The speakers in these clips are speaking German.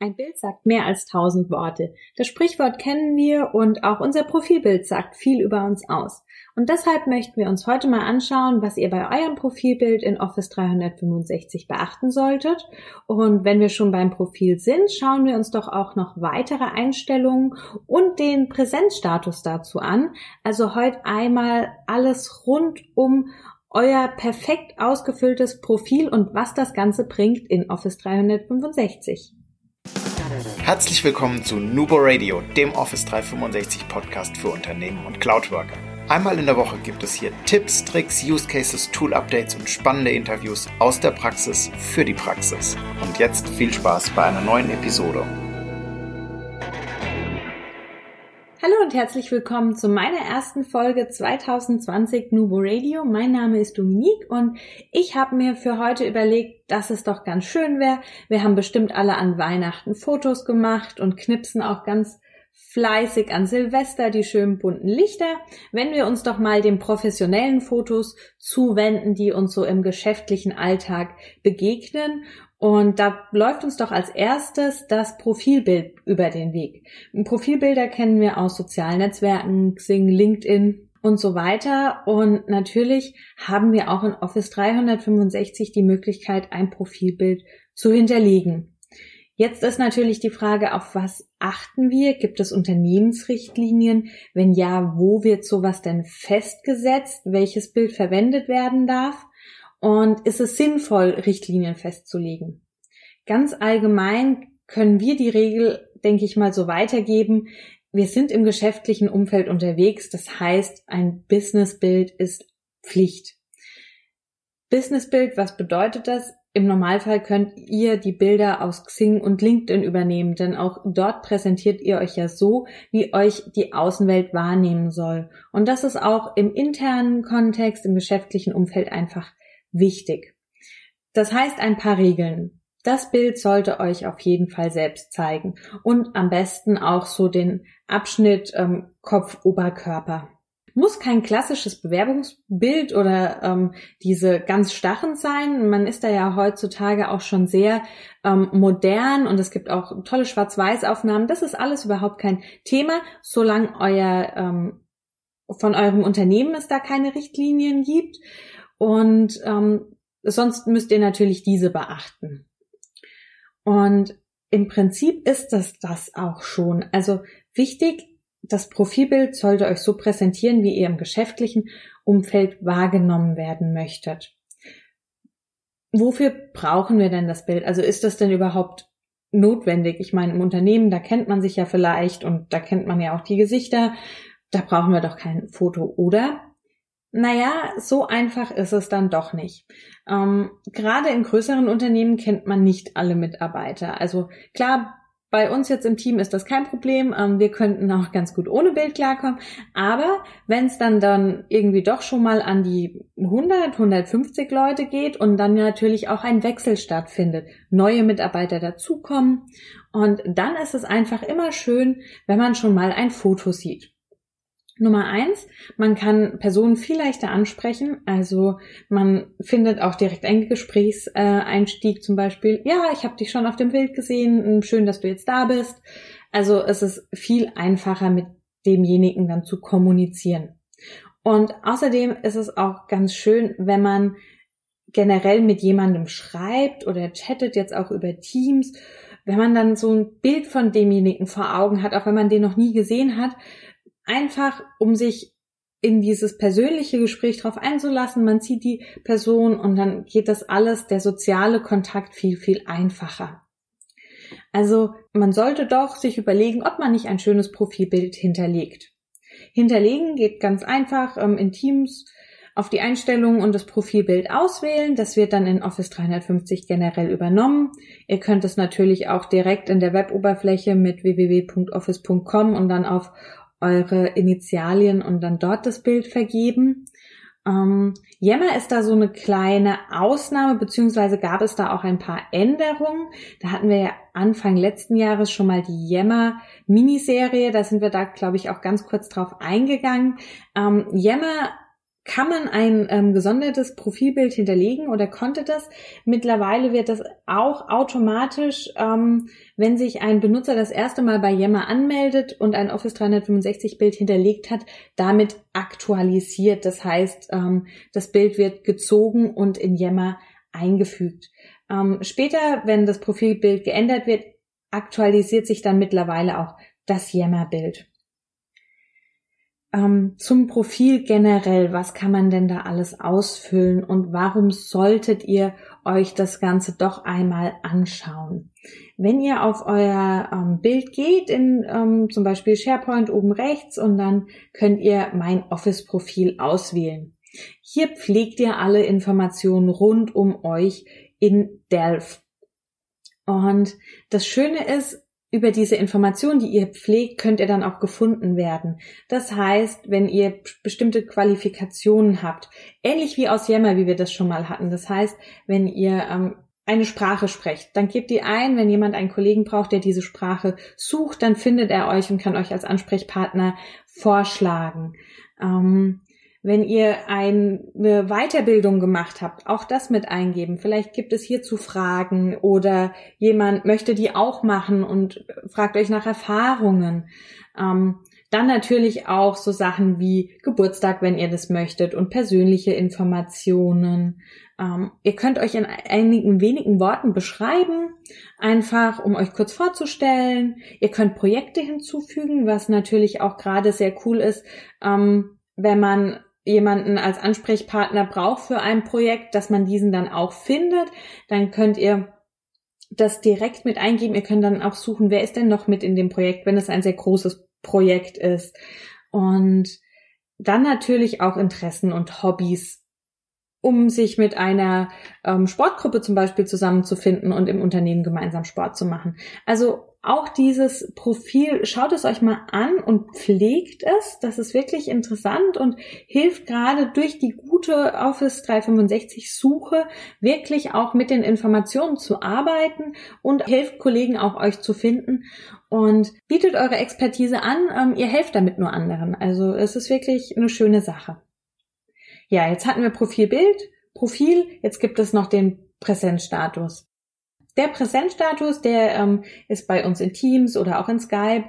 Ein Bild sagt mehr als tausend Worte. Das Sprichwort kennen wir und auch unser Profilbild sagt viel über uns aus. Und deshalb möchten wir uns heute mal anschauen, was ihr bei eurem Profilbild in Office 365 beachten solltet. Und wenn wir schon beim Profil sind, schauen wir uns doch auch noch weitere Einstellungen und den Präsenzstatus dazu an. Also heute einmal alles rund um euer perfekt ausgefülltes Profil und was das Ganze bringt in Office 365. Herzlich willkommen zu Nubo Radio, dem Office 365 Podcast für Unternehmen und Cloudworker. Einmal in der Woche gibt es hier Tipps, Tricks, Use Cases, Tool Updates und spannende Interviews aus der Praxis für die Praxis. Und jetzt viel Spaß bei einer neuen Episode. Und herzlich willkommen zu meiner ersten Folge 2020 Nubo Radio. Mein Name ist Dominique und ich habe mir für heute überlegt, dass es doch ganz schön wäre. Wir haben bestimmt alle an Weihnachten Fotos gemacht und knipsen auch ganz fleißig an Silvester die schönen bunten Lichter. Wenn wir uns doch mal den professionellen Fotos zuwenden, die uns so im geschäftlichen Alltag begegnen und da läuft uns doch als erstes das Profilbild über den Weg. Profilbilder kennen wir aus sozialen Netzwerken, Xing, LinkedIn und so weiter. Und natürlich haben wir auch in Office 365 die Möglichkeit, ein Profilbild zu hinterlegen. Jetzt ist natürlich die Frage, auf was achten wir? Gibt es Unternehmensrichtlinien? Wenn ja, wo wird sowas denn festgesetzt? Welches Bild verwendet werden darf? Und ist es sinnvoll, Richtlinien festzulegen? Ganz allgemein können wir die Regel, denke ich mal, so weitergeben. Wir sind im geschäftlichen Umfeld unterwegs. Das heißt, ein Businessbild ist Pflicht. Businessbild, was bedeutet das? Im Normalfall könnt ihr die Bilder aus Xing und LinkedIn übernehmen, denn auch dort präsentiert ihr euch ja so, wie euch die Außenwelt wahrnehmen soll. Und das ist auch im internen Kontext, im geschäftlichen Umfeld einfach wichtig. Das heißt ein paar Regeln. Das Bild sollte euch auf jeden Fall selbst zeigen und am besten auch so den Abschnitt ähm, Kopf-Oberkörper. Muss kein klassisches Bewerbungsbild oder ähm, diese ganz starren sein. Man ist da ja heutzutage auch schon sehr ähm, modern und es gibt auch tolle Schwarz-Weiß-Aufnahmen. Das ist alles überhaupt kein Thema, solange euer ähm, von eurem Unternehmen es da keine Richtlinien gibt. Und ähm, sonst müsst ihr natürlich diese beachten. Und im Prinzip ist das das auch schon. Also wichtig, das Profilbild sollte euch so präsentieren, wie ihr im geschäftlichen Umfeld wahrgenommen werden möchtet. Wofür brauchen wir denn das Bild? Also ist das denn überhaupt notwendig? Ich meine, im Unternehmen, da kennt man sich ja vielleicht und da kennt man ja auch die Gesichter. Da brauchen wir doch kein Foto, oder? Naja, so einfach ist es dann doch nicht. Ähm, gerade in größeren Unternehmen kennt man nicht alle Mitarbeiter. Also klar, bei uns jetzt im Team ist das kein Problem. Ähm, wir könnten auch ganz gut ohne Bild klarkommen. Aber wenn es dann dann irgendwie doch schon mal an die 100, 150 Leute geht und dann natürlich auch ein Wechsel stattfindet, neue Mitarbeiter dazukommen und dann ist es einfach immer schön, wenn man schon mal ein Foto sieht. Nummer eins, man kann Personen viel leichter ansprechen. Also man findet auch direkt einen Gesprächseinstieg zum Beispiel. Ja, ich habe dich schon auf dem Bild gesehen. Hm, schön, dass du jetzt da bist. Also es ist viel einfacher mit demjenigen dann zu kommunizieren. Und außerdem ist es auch ganz schön, wenn man generell mit jemandem schreibt oder chattet jetzt auch über Teams, wenn man dann so ein Bild von demjenigen vor Augen hat, auch wenn man den noch nie gesehen hat, einfach um sich in dieses persönliche Gespräch drauf einzulassen. Man zieht die Person und dann geht das alles, der soziale Kontakt viel, viel einfacher. Also man sollte doch sich überlegen, ob man nicht ein schönes Profilbild hinterlegt. Hinterlegen geht ganz einfach ähm, in Teams auf die Einstellungen und das Profilbild auswählen. Das wird dann in Office 350 generell übernommen. Ihr könnt es natürlich auch direkt in der Weboberfläche mit www.office.com und dann auf eure Initialien und dann dort das Bild vergeben. Ähm, Yammer ist da so eine kleine Ausnahme, beziehungsweise gab es da auch ein paar Änderungen. Da hatten wir ja Anfang letzten Jahres schon mal die Yammer Miniserie. Da sind wir da, glaube ich, auch ganz kurz drauf eingegangen. Ähm, Yammer kann man ein ähm, gesondertes Profilbild hinterlegen oder konnte das. Mittlerweile wird das auch automatisch, ähm, wenn sich ein Benutzer das erste Mal bei Yammer anmeldet und ein Office 365 Bild hinterlegt hat, damit aktualisiert. Das heißt, ähm, das Bild wird gezogen und in Yammer eingefügt. Ähm, später, wenn das Profilbild geändert wird, aktualisiert sich dann mittlerweile auch das Yammer-Bild. Ähm, zum Profil generell, was kann man denn da alles ausfüllen und warum solltet ihr euch das Ganze doch einmal anschauen? Wenn ihr auf euer ähm, Bild geht, in ähm, zum Beispiel SharePoint oben rechts und dann könnt ihr mein Office-Profil auswählen. Hier pflegt ihr alle Informationen rund um euch in Delph. Und das Schöne ist, über diese Informationen, die ihr pflegt, könnt ihr dann auch gefunden werden. Das heißt, wenn ihr bestimmte Qualifikationen habt, ähnlich wie aus Yammer, wie wir das schon mal hatten. Das heißt, wenn ihr ähm, eine Sprache sprecht, dann gebt die ein. Wenn jemand einen Kollegen braucht, der diese Sprache sucht, dann findet er euch und kann euch als Ansprechpartner vorschlagen. Ähm, wenn ihr eine Weiterbildung gemacht habt, auch das mit eingeben. Vielleicht gibt es hierzu Fragen oder jemand möchte die auch machen und fragt euch nach Erfahrungen. Ähm, dann natürlich auch so Sachen wie Geburtstag, wenn ihr das möchtet und persönliche Informationen. Ähm, ihr könnt euch in einigen wenigen Worten beschreiben, einfach um euch kurz vorzustellen. Ihr könnt Projekte hinzufügen, was natürlich auch gerade sehr cool ist, ähm, wenn man jemanden als Ansprechpartner braucht für ein Projekt, dass man diesen dann auch findet. Dann könnt ihr das direkt mit eingeben. Ihr könnt dann auch suchen, wer ist denn noch mit in dem Projekt, wenn es ein sehr großes Projekt ist. Und dann natürlich auch Interessen und Hobbys, um sich mit einer ähm, Sportgruppe zum Beispiel zusammenzufinden und im Unternehmen gemeinsam Sport zu machen. Also auch dieses Profil, schaut es euch mal an und pflegt es. Das ist wirklich interessant und hilft gerade durch die gute Office 365 Suche wirklich auch mit den Informationen zu arbeiten und hilft Kollegen auch euch zu finden und bietet eure Expertise an. Ähm, ihr helft damit nur anderen. Also es ist wirklich eine schöne Sache. Ja, jetzt hatten wir Profilbild, Profil. Jetzt gibt es noch den Präsenzstatus. Der Präsenzstatus, der ähm, ist bei uns in Teams oder auch in Skype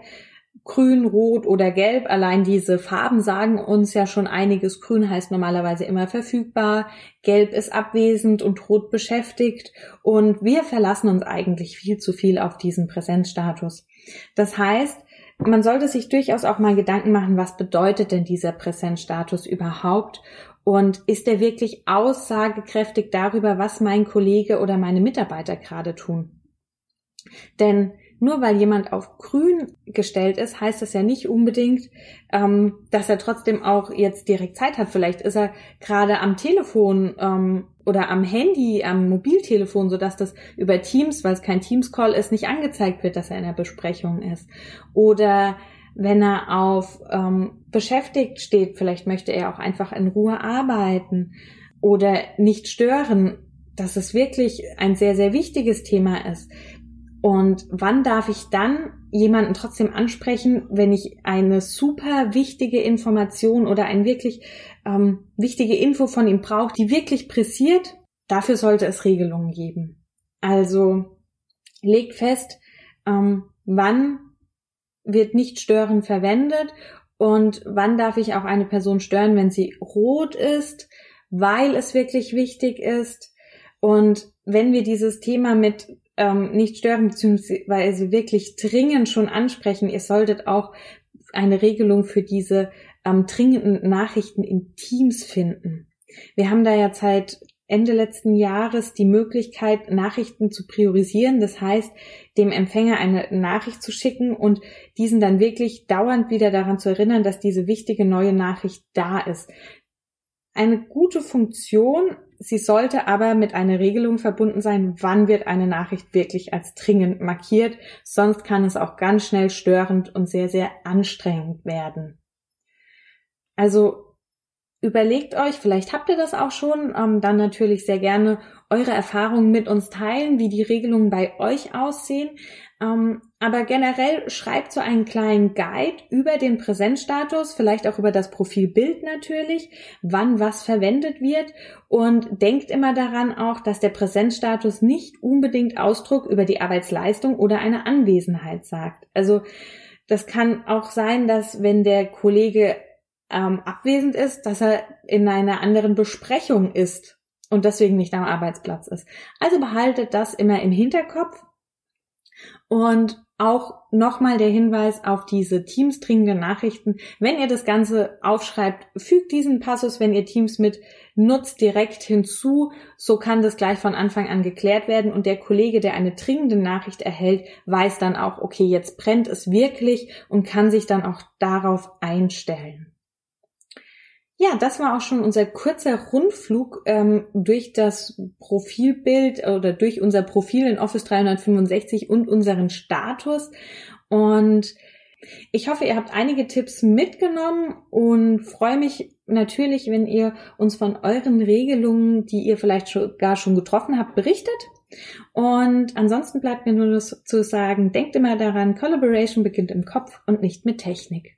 grün, rot oder gelb. Allein diese Farben sagen uns ja schon einiges. Grün heißt normalerweise immer verfügbar, gelb ist abwesend und rot beschäftigt. Und wir verlassen uns eigentlich viel zu viel auf diesen Präsenzstatus. Das heißt, man sollte sich durchaus auch mal Gedanken machen, was bedeutet denn dieser Präsenzstatus überhaupt und ist er wirklich aussagekräftig darüber, was mein Kollege oder meine Mitarbeiter gerade tun? Denn nur weil jemand auf grün gestellt ist, heißt das ja nicht unbedingt, ähm, dass er trotzdem auch jetzt direkt Zeit hat. Vielleicht ist er gerade am Telefon ähm, oder am Handy, am Mobiltelefon, sodass das über Teams, weil es kein Teams-Call ist, nicht angezeigt wird, dass er in der Besprechung ist. Oder wenn er auf ähm, beschäftigt steht, vielleicht möchte er auch einfach in Ruhe arbeiten oder nicht stören, dass es wirklich ein sehr, sehr wichtiges Thema ist. Und wann darf ich dann jemanden trotzdem ansprechen, wenn ich eine super wichtige Information oder ein wirklich ähm, wichtige Info von ihm brauche, die wirklich pressiert? Dafür sollte es Regelungen geben. Also legt fest, ähm, wann wird nicht stören verwendet und wann darf ich auch eine Person stören, wenn sie rot ist, weil es wirklich wichtig ist. Und wenn wir dieses Thema mit ähm, nicht stören beziehungsweise wirklich dringend schon ansprechen, ihr solltet auch eine Regelung für diese ähm, dringenden Nachrichten in Teams finden. Wir haben da ja seit Ende letzten Jahres die Möglichkeit, Nachrichten zu priorisieren. Das heißt, dem Empfänger eine Nachricht zu schicken und diesen dann wirklich dauernd wieder daran zu erinnern, dass diese wichtige neue Nachricht da ist. Eine gute Funktion, sie sollte aber mit einer Regelung verbunden sein, wann wird eine Nachricht wirklich als dringend markiert, sonst kann es auch ganz schnell störend und sehr, sehr anstrengend werden. Also überlegt euch, vielleicht habt ihr das auch schon, ähm, dann natürlich sehr gerne eure Erfahrungen mit uns teilen, wie die Regelungen bei euch aussehen. Ähm, aber generell schreibt so einen kleinen Guide über den Präsenzstatus, vielleicht auch über das Profilbild natürlich, wann was verwendet wird und denkt immer daran auch, dass der Präsenzstatus nicht unbedingt Ausdruck über die Arbeitsleistung oder eine Anwesenheit sagt. Also das kann auch sein, dass wenn der Kollege ähm, abwesend ist, dass er in einer anderen Besprechung ist und deswegen nicht am Arbeitsplatz ist. Also behaltet das immer im Hinterkopf und auch nochmal der Hinweis auf diese Teams dringende Nachrichten. Wenn ihr das Ganze aufschreibt, fügt diesen Passus, wenn ihr Teams mit nutzt, direkt hinzu. So kann das gleich von Anfang an geklärt werden und der Kollege, der eine dringende Nachricht erhält, weiß dann auch, okay, jetzt brennt es wirklich und kann sich dann auch darauf einstellen. Ja, das war auch schon unser kurzer Rundflug ähm, durch das Profilbild oder durch unser Profil in Office 365 und unseren Status. Und ich hoffe, ihr habt einige Tipps mitgenommen und freue mich natürlich, wenn ihr uns von euren Regelungen, die ihr vielleicht schon, gar schon getroffen habt, berichtet. Und ansonsten bleibt mir nur zu sagen, denkt immer daran, Collaboration beginnt im Kopf und nicht mit Technik.